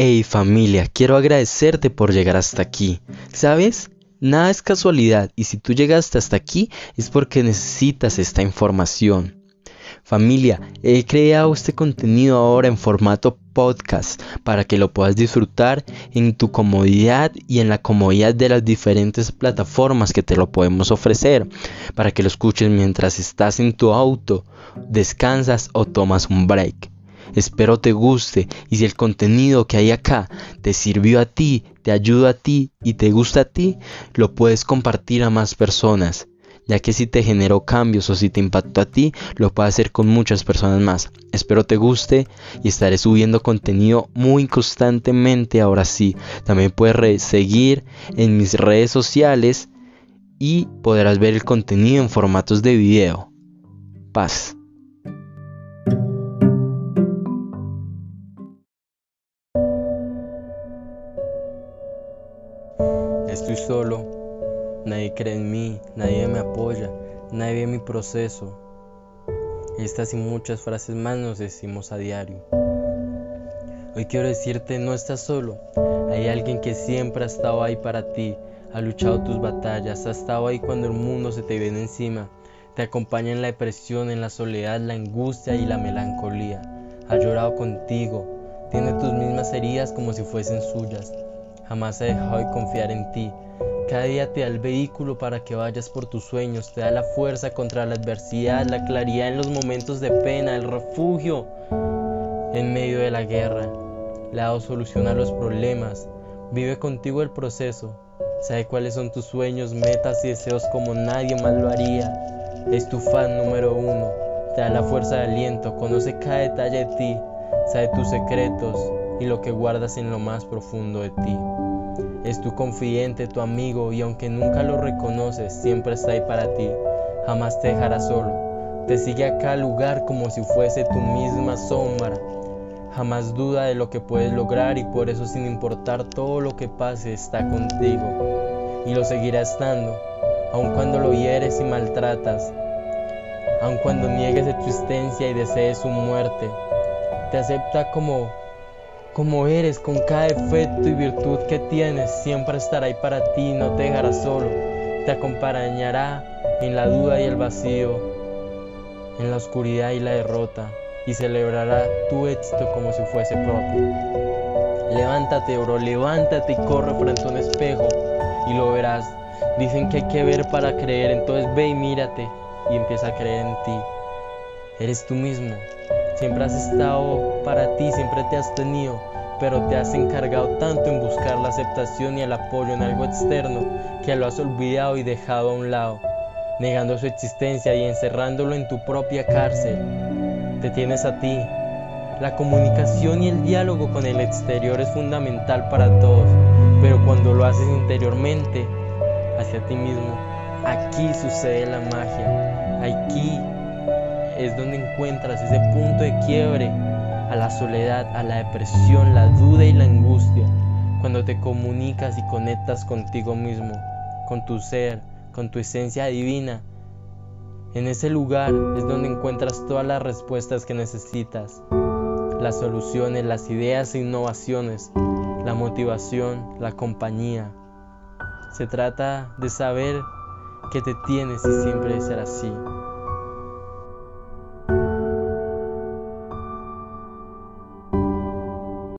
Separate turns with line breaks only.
Hey familia, quiero agradecerte por llegar hasta aquí. ¿Sabes? Nada es casualidad y si tú llegaste hasta aquí es porque necesitas esta información. Familia, he creado este contenido ahora en formato podcast para que lo puedas disfrutar en tu comodidad y en la comodidad de las diferentes plataformas que te lo podemos ofrecer, para que lo escuches mientras estás en tu auto, descansas o tomas un break. Espero te guste y si el contenido que hay acá te sirvió a ti, te ayuda a ti y te gusta a ti, lo puedes compartir a más personas, ya que si te generó cambios o si te impactó a ti, lo puedes hacer con muchas personas más. Espero te guste y estaré subiendo contenido muy constantemente ahora sí. También puedes seguir en mis redes sociales y podrás ver el contenido en formatos de video. Paz.
Estoy solo, nadie cree en mí, nadie me apoya, nadie ve mi proceso. Estas y muchas frases más nos decimos a diario. Hoy quiero decirte, no estás solo. Hay alguien que siempre ha estado ahí para ti, ha luchado tus batallas, ha estado ahí cuando el mundo se te viene encima. Te acompaña en la depresión, en la soledad, la angustia y la melancolía. Ha llorado contigo, tiene tus mismas heridas como si fuesen suyas jamás ha dejado de confiar en ti. Cada día te da el vehículo para que vayas por tus sueños, te da la fuerza contra la adversidad, la claridad en los momentos de pena, el refugio en medio de la guerra. Le ha dado solución a los problemas, vive contigo el proceso, sabe cuáles son tus sueños, metas y deseos como nadie más lo haría. Es tu fan número uno, te da la fuerza de aliento, conoce cada detalle de ti, sabe tus secretos, y lo que guardas en lo más profundo de ti. Es tu confidente, tu amigo y aunque nunca lo reconoces, siempre está ahí para ti. Jamás te dejará solo. Te sigue a cada lugar como si fuese tu misma sombra. Jamás duda de lo que puedes lograr y por eso sin importar todo lo que pase está contigo. Y lo seguirá estando, aun cuando lo hieres y maltratas, aun cuando niegues existencia y desees su muerte. Te acepta como como eres, con cada defecto y virtud que tienes, siempre estará ahí para ti, no te dejará solo, te acompañará en la duda y el vacío, en la oscuridad y la derrota, y celebrará tu éxito como si fuese propio. Levántate, bro, levántate y corre frente a un espejo y lo verás. Dicen que hay que ver para creer, entonces ve y mírate y empieza a creer en ti. Eres tú mismo, Siempre has estado para ti, siempre te has tenido, pero te has encargado tanto en buscar la aceptación y el apoyo en algo externo que lo has olvidado y dejado a un lado, negando su existencia y encerrándolo en tu propia cárcel. Te tienes a ti. La comunicación y el diálogo con el exterior es fundamental para todos, pero cuando lo haces interiormente, hacia ti mismo, aquí sucede la magia. Aquí es donde encuentras ese punto de quiebre a la soledad, a la depresión, la duda y la angustia. Cuando te comunicas y conectas contigo mismo, con tu ser, con tu esencia divina. En ese lugar es donde encuentras todas las respuestas que necesitas, las soluciones, las ideas e innovaciones, la motivación, la compañía. Se trata de saber que te tienes y siempre ser así.